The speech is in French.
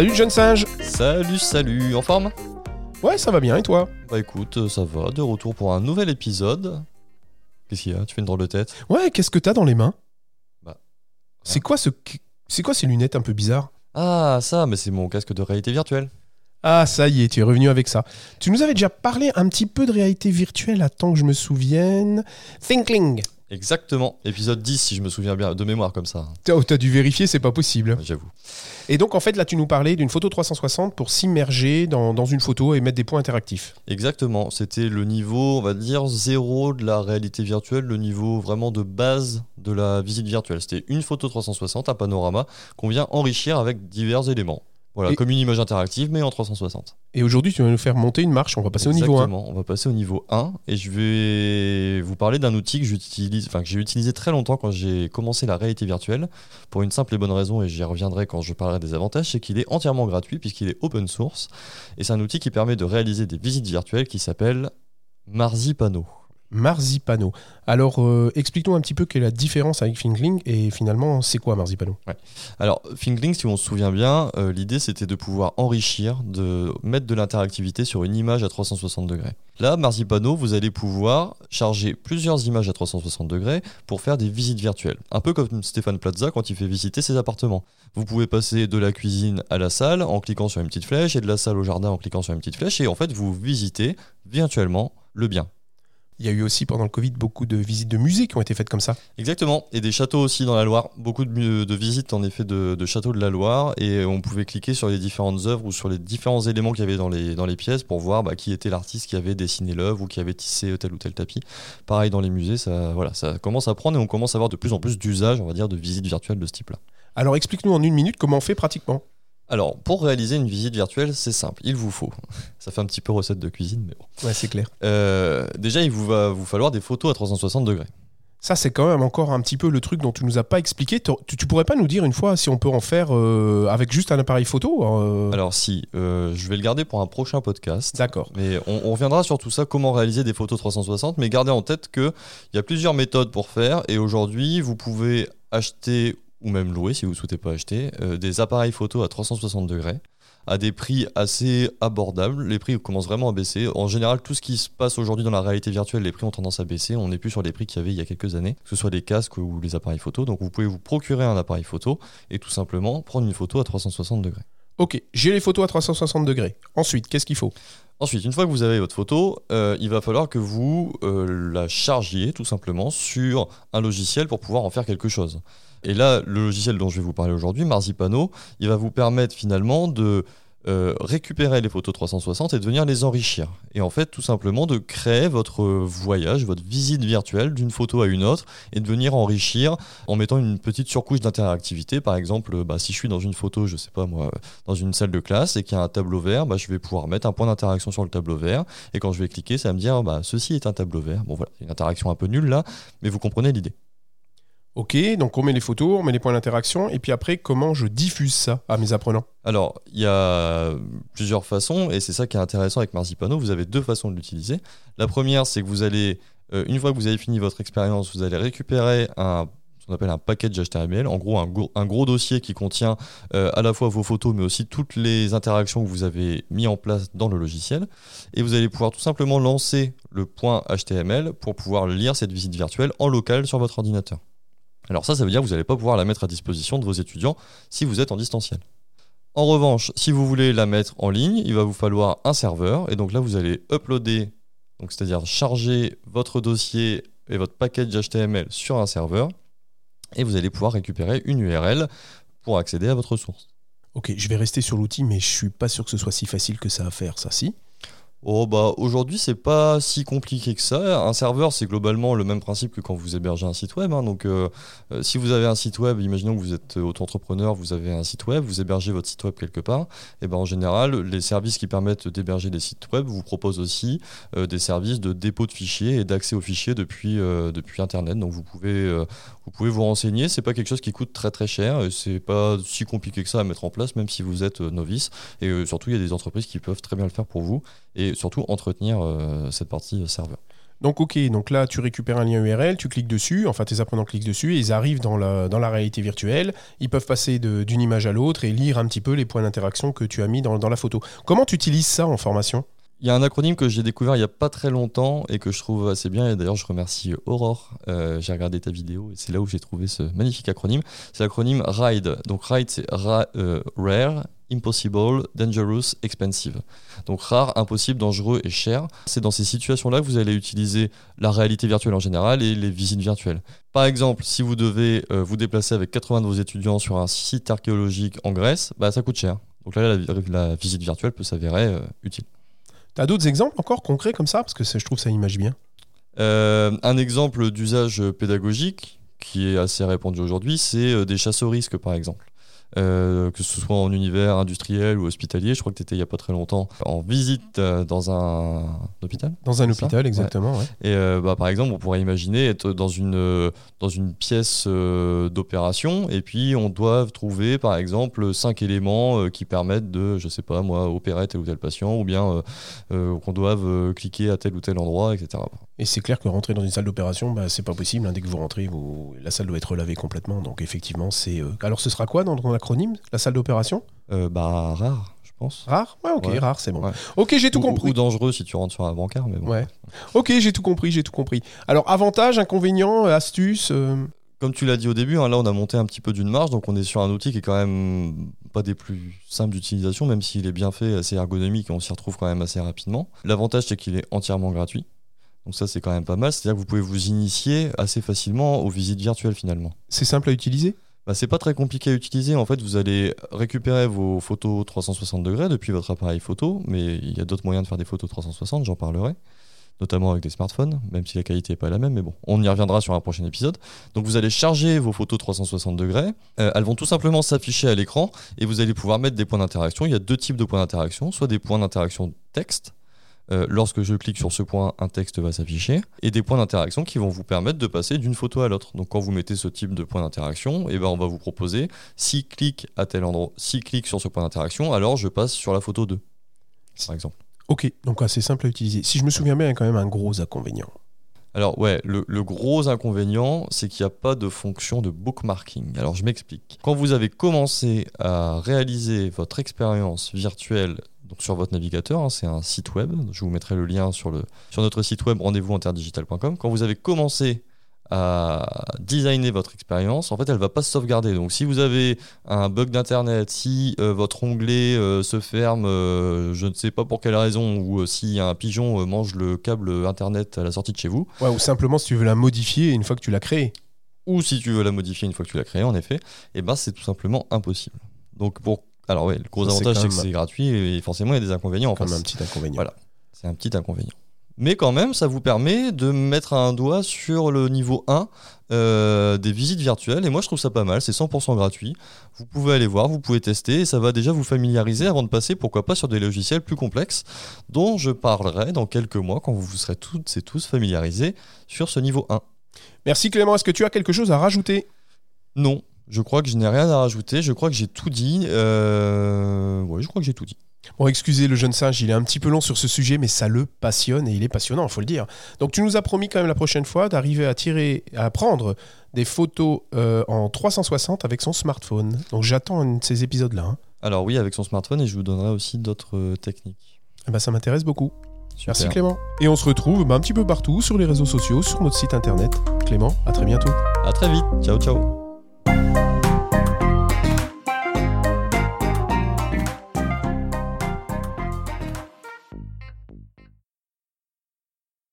Salut jeune singe Salut, salut, en forme? Ouais, ça va bien, et toi? Bah écoute, euh, ça va, de retour pour un nouvel épisode. Qu'est-ce qu'il y a? Tu fais une drôle de tête? Ouais, qu'est-ce que t'as dans les mains? Bah, C'est quoi ce... C'est quoi ces lunettes un peu bizarres? Ah, ça, mais c'est mon casque de réalité virtuelle. Ah, ça y est, tu es revenu avec ça. Tu nous avais déjà parlé un petit peu de réalité virtuelle, attends que je me souvienne. Thinkling Exactement, épisode 10 si je me souviens bien, de mémoire comme ça, T'as oh, dû vérifier, c'est pas possible. j'avoue. Et donc, en fait, là, tu nous parlais d'une photo 360 pour s'immerger dans, dans une photo et mettre des points interactifs. Exactement, c'était le niveau, on va dire, zéro de la réalité virtuelle, le niveau vraiment de base de la visite virtuelle. C'était une photo 360, un panorama, qu'on vient enrichir avec divers éléments. Voilà, Et- comme une image interactive, mais en 360. Et aujourd'hui, tu vas nous faire monter une marche, on va passer au niveau 1. Exactement, on va passer au niveau 1 et je vais vous parler d'un outil que j'utilise, enfin que j'ai utilisé très longtemps quand j'ai commencé la réalité virtuelle pour une simple et bonne raison et j'y reviendrai quand je parlerai des avantages, c'est qu'il est entièrement gratuit puisqu'il est open source et c'est un outil qui permet de réaliser des visites virtuelles qui s'appelle Marzipano. Marzipano. Alors, euh, explique-nous un petit peu quelle est la différence avec Thinkling et finalement, c'est quoi Marzipano? Alors, Thinkling, si on se souvient bien, euh, l'idée c'était de pouvoir enrichir, de mettre de l'interactivité sur une image à 360 degrés. Là, Marzipano, vous allez pouvoir charger plusieurs images à 360 degrés pour faire des visites virtuelles. Un peu comme Stéphane Plaza quand il fait visiter ses appartements. Vous pouvez passer de la cuisine à la salle en cliquant sur une petite flèche et de la salle au jardin en cliquant sur une petite flèche et en fait, vous visitez virtuellement le bien. Il y a eu aussi pendant le Covid beaucoup de visites de musées qui ont été faites comme ça. Exactement, et des châteaux aussi dans la Loire. Beaucoup de, visites en effet de, de châteaux de la Loire, et on pouvait cliquer sur les différentes œuvres ou sur les différents éléments qu'il y avait dans les, dans les pièces pour voir bah, qui était l'artiste qui avait dessiné l'œuvre ou qui avait tissé tel ou tel tapis. Pareil dans les musées, ça, voilà, ça commence à prendre et on commence à avoir de plus en plus d'usage, on va dire, de visites virtuelles de ce type-là. Alors, explique-nous en une minute comment on fait pratiquement. Alors, pour réaliser une visite virtuelle, c'est simple, il vous faut. Ça fait un petit peu recette de cuisine, mais bon. Ouais, c'est clair. Euh, déjà, il vous va vous falloir des photos à 360 degrés. Ça, c'est quand même encore un petit peu le truc dont tu nous as pas expliqué. Tu, tu pourrais pas nous dire une fois si on peut en faire euh, avec juste un appareil photo euh, Alors si, euh, je vais le garder pour un prochain podcast. D'accord. Mais on, on reviendra sur tout ça, comment réaliser des photos 360. Mais gardez en tête qu'il y a plusieurs méthodes pour faire. Et aujourd'hui, vous pouvez acheter ou même louer, si vous ne souhaitez pas acheter, euh, des appareils photo à 360 degrés à des prix assez abordables. Les prix commencent vraiment à baisser. En général, tout ce qui se passe aujourd'hui dans la réalité virtuelle, les prix ont tendance à baisser. On n'est plus sur les prix qu'il y avait il y a quelques années, que ce soit les casques ou les appareils photo. Donc vous pouvez vous procurer un appareil photo et tout simplement prendre une photo à 360 degrés. Ok, j'ai les photos à 360 degrés. Ensuite, qu'est-ce qu'il faut? Ensuite, une fois que vous avez votre photo, euh, il va falloir que vous euh, la chargiez tout simplement sur un logiciel pour pouvoir en faire quelque chose. Et là, le logiciel dont je vais vous parler aujourd'hui, Marzipano, il va vous permettre finalement de euh, récupérer les photos 360 et de venir les enrichir. Et en fait, tout simplement de créer votre voyage, votre visite virtuelle d'une photo à une autre et de venir enrichir en mettant une petite surcouche d'interactivité. Par exemple, bah, si je suis dans une photo, je sais pas moi, dans une salle de classe et qu'il y a un tableau vert, bah, je vais pouvoir mettre un point d'interaction sur le tableau vert. Et quand je vais cliquer, ça va me dire bah, ceci est un tableau vert. Bon voilà, une interaction un peu nulle là, mais vous comprenez l'idée. Ok, donc on met les photos, on met les points d'interaction, et puis après, comment je diffuse ça à mes apprenants Alors, il y a plusieurs façons, et c'est ça qui est intéressant avec Marzipano. Vous avez deux façons de l'utiliser. La première, c'est que vous allez, euh, une fois que vous avez fini votre expérience, vous allez récupérer un ce qu'on appelle un package HTML, en gros un, gros- un gros dossier qui contient euh, à la fois vos photos, mais aussi toutes les interactions que vous avez mis en place dans le logiciel. Et vous allez pouvoir tout simplement lancer le point HTML pour pouvoir lire cette visite virtuelle en local sur votre ordinateur. Alors ça, ça veut dire que vous n'allez pas pouvoir la mettre à disposition de vos étudiants si vous êtes en distanciel. En revanche, si vous voulez la mettre en ligne, il va vous falloir un serveur. Et donc là, vous allez uploader, c'est-à-dire charger votre dossier et votre package HTML sur un serveur. Et vous allez pouvoir récupérer une URL pour accéder à votre source. Ok, je vais rester sur l'outil, mais je suis pas sûr que ce soit si facile que ça à faire, ça, si? Oh bah aujourd'hui c'est pas si compliqué que ça. Un serveur c'est globalement le même principe que quand vous hébergez un site web. hein. Donc euh, euh, si vous avez un site web, imaginons que vous êtes auto-entrepreneur, vous avez un site web, vous hébergez votre site web quelque part. Et ben en général les services qui permettent d'héberger des sites web vous proposent aussi euh, des services de dépôt de fichiers et d'accès aux fichiers depuis euh, depuis internet. Donc vous pouvez euh, vous pouvez vous renseigner. C'est pas quelque chose qui coûte très très cher. et C'est pas si compliqué que ça à mettre en place même si vous êtes euh, novice. Et euh, surtout il y a des entreprises qui peuvent très bien le faire pour vous. Et surtout entretenir euh, cette partie serveur. Donc ok, donc là tu récupères un lien URL, tu cliques dessus, enfin tes apprenants cliquent dessus, et ils arrivent dans la, dans la réalité virtuelle, ils peuvent passer d'une image à l'autre et lire un petit peu les points d'interaction que tu as mis dans, dans la photo. Comment tu utilises ça en formation? Il y a un acronyme que j'ai découvert il n'y a pas très longtemps et que je trouve assez bien. Et d'ailleurs, je remercie Aurore. Euh, j'ai regardé ta vidéo et c'est là où j'ai trouvé ce magnifique acronyme. C'est l'acronyme RIDE. Donc, RIDE, c'est ra- euh, Rare, Impossible, Dangerous, Expensive. Donc, rare, impossible, dangereux et cher. C'est dans ces situations-là que vous allez utiliser la réalité virtuelle en général et les visites virtuelles. Par exemple, si vous devez euh, vous déplacer avec 80 de vos étudiants sur un site archéologique en Grèce, bah, ça coûte cher. Donc là, la, la visite virtuelle peut s'avérer euh, utile. T'as d'autres exemples encore concrets comme ça? Parce que je trouve ça image bien. Euh, un exemple d'usage pédagogique qui est assez répandu aujourd'hui, c'est des chasses au risque, par exemple. Euh, que ce soit en univers industriel ou hospitalier, je crois que tu étais il n'y a pas très longtemps en visite euh, dans un hôpital. Dans un hôpital, exactement. ouais. Et euh, bah, par exemple, on pourrait imaginer être dans une, dans une pièce d'opération et puis on doit trouver par exemple cinq éléments qui permettent de, je sais pas moi, opérer tel ou tel patient ou bien qu'on doive cliquer à tel ou tel endroit, etc. Et c'est clair que rentrer dans une salle d'opération, bah, c'est pas possible. hein. Dès que vous rentrez, vous... la salle doit être lavée complètement. Donc effectivement, c'est. Alors ce sera quoi dans ton acronyme La salle d'opération Euh, bah rare, je pense. Rare? Ouais, ok, Ouais. rare, c'est bon. Ouais. Ok, j'ai tout Ou- compris. Ou dangereux si tu rentres sur un bancard, mais bon. Ouais. Ok, j'ai tout compris, j'ai tout compris. Alors avantages, inconvénients, euh, astuces. euh, Comme tu l'as dit au début, hein, là on a monté un petit peu d'une marge, donc on est sur un outil qui est quand même pas des plus simples d'utilisation, même s'il est bien fait, assez ergonomique, et on s'y retrouve quand même assez rapidement. L'avantage c'est qu'il est entièrement gratuit. Donc ça c'est quand même pas mal, c'est-à-dire que vous pouvez vous initier assez facilement aux visites virtuelles finalement. C'est simple à utiliser? Bah, c'est pas très compliqué à utiliser. En fait, vous allez récupérer vos photos 360 degrés depuis votre appareil photo, mais il y a d'autres moyens de faire des photos 360, j'en parlerai, notamment avec des smartphones, même si la qualité n'est pas la même, mais bon, on y reviendra sur un prochain épisode. Donc vous allez charger vos photos 360 degrés, Euh, elles vont tout simplement s'afficher à l'écran et vous allez pouvoir mettre des points d'interaction. Il y a deux types de points d'interaction, soit des points d'interaction texte. Euh, lorsque je clique sur ce point, un texte va s'afficher, et des points d'interaction qui vont vous permettre de passer d'une photo à l'autre. Donc quand vous mettez ce type de point d'interaction, eh ben, on va vous proposer, si clique à tel endroit, si clique sur ce point d'interaction, alors je passe sur la photo 2, par exemple. Ok, donc assez simple à utiliser. Si je me souviens bien, il y a quand même un gros inconvénient. Alors ouais, le, le gros inconvénient, c'est qu'il n'y a pas de fonction de bookmarking. Alors je m'explique. Quand vous avez commencé à réaliser votre expérience virtuelle donc sur votre navigateur, hein, c'est un site web, je vous mettrai le lien sur, le, sur notre site web rendez-vous interdigital.com, quand vous avez commencé à designer votre expérience, en fait, elle va pas se sauvegarder. Donc, si vous avez un bug d'internet, si euh, votre onglet euh, se ferme, euh, je ne sais pas pour quelle raison, ou si un pigeon mange le câble internet à la sortie de chez vous, Ouais, ou simplement si tu veux la modifier une fois que tu l'as créée. ou si tu veux la modifier une fois que tu l'as créée, en effet, et ben c'est tout simplement impossible. Donc pour alors ouais, le gros Ça, avantage c'est que même- c'est gratuit et forcément il y a des inconvénients. Même un petit inconvénient. Voilà. c'est un petit inconvénient. Mais quand même, ça vous permet de mettre un doigt sur le niveau 1 euh, des visites virtuelles. Et moi, je trouve ça pas mal. C'est 100% gratuit. Vous pouvez aller voir, vous pouvez tester. Et ça va déjà vous familiariser avant de passer, pourquoi pas, sur des logiciels plus complexes dont je parlerai dans quelques mois quand vous vous serez toutes et tous familiarisés sur ce niveau 1. Merci Clément, est-ce que tu as quelque chose à rajouter? Non, je crois que je n'ai rien à rajouter. Je crois que j'ai tout dit. Euh... Ouais, je crois que j'ai tout dit. Bon, excusez le jeune singe, il est un petit peu long sur ce sujet, mais ça le passionne et il est passionnant, il faut le dire. Donc tu nous as promis quand même la prochaine fois d'arriver à tirer, à prendre des photos euh, en 360 avec son smartphone. Donc j'attends un de ces épisodes-là. hein. Alors oui, avec son smartphone, et je vous donnerai aussi d'autres euh, techniques. Eh ben, ça m'intéresse beaucoup. Merci. Clément. Et on se retrouve bah, un petit peu partout sur les réseaux sociaux, sur notre site internet. Clément, à très bientôt. À très vite. Ciao, ciao. Bye.